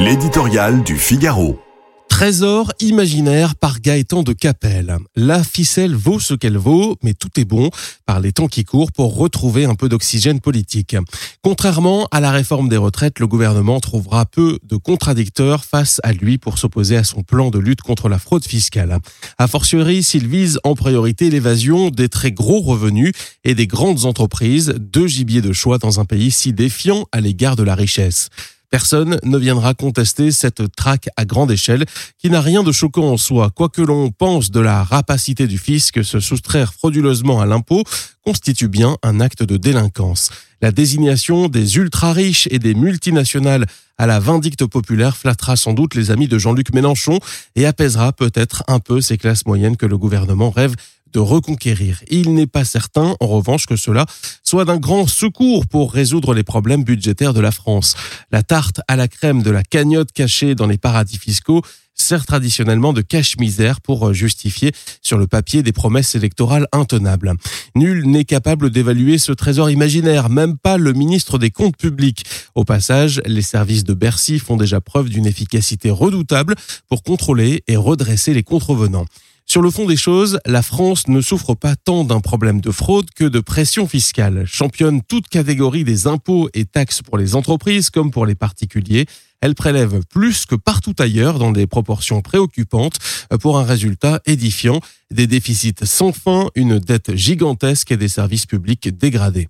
L'éditorial du Figaro. Trésor imaginaire par Gaëtan de Capelle. La ficelle vaut ce qu'elle vaut, mais tout est bon par les temps qui courent pour retrouver un peu d'oxygène politique. Contrairement à la réforme des retraites, le gouvernement trouvera peu de contradicteurs face à lui pour s'opposer à son plan de lutte contre la fraude fiscale. A fortiori, s'il vise en priorité l'évasion des très gros revenus et des grandes entreprises, deux gibiers de choix dans un pays si défiant à l'égard de la richesse. Personne ne viendra contester cette traque à grande échelle qui n'a rien de choquant en soi. Quoi que l'on pense de la rapacité du fisc, se soustraire frauduleusement à l'impôt constitue bien un acte de délinquance. La désignation des ultra-riches et des multinationales à la vindicte populaire flattera sans doute les amis de Jean-Luc Mélenchon et apaisera peut-être un peu ces classes moyennes que le gouvernement rêve de reconquérir. Il n'est pas certain, en revanche, que cela soit d'un grand secours pour résoudre les problèmes budgétaires de la France. La tarte à la crème de la cagnotte cachée dans les paradis fiscaux sert traditionnellement de cache-misère pour justifier sur le papier des promesses électorales intenables. Nul n'est capable d'évaluer ce trésor imaginaire, même pas le ministre des Comptes publics. Au passage, les services de Bercy font déjà preuve d'une efficacité redoutable pour contrôler et redresser les contrevenants. Sur le fond des choses, la France ne souffre pas tant d'un problème de fraude que de pression fiscale. Championne toute catégorie des impôts et taxes pour les entreprises comme pour les particuliers. Elle prélève plus que partout ailleurs dans des proportions préoccupantes pour un résultat édifiant, des déficits sans fin, une dette gigantesque et des services publics dégradés.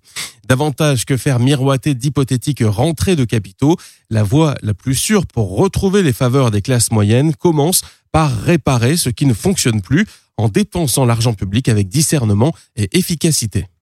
Davantage que faire miroiter d'hypothétiques rentrées de capitaux, la voie la plus sûre pour retrouver les faveurs des classes moyennes commence par réparer ce qui ne fonctionne plus en dépensant l'argent public avec discernement et efficacité.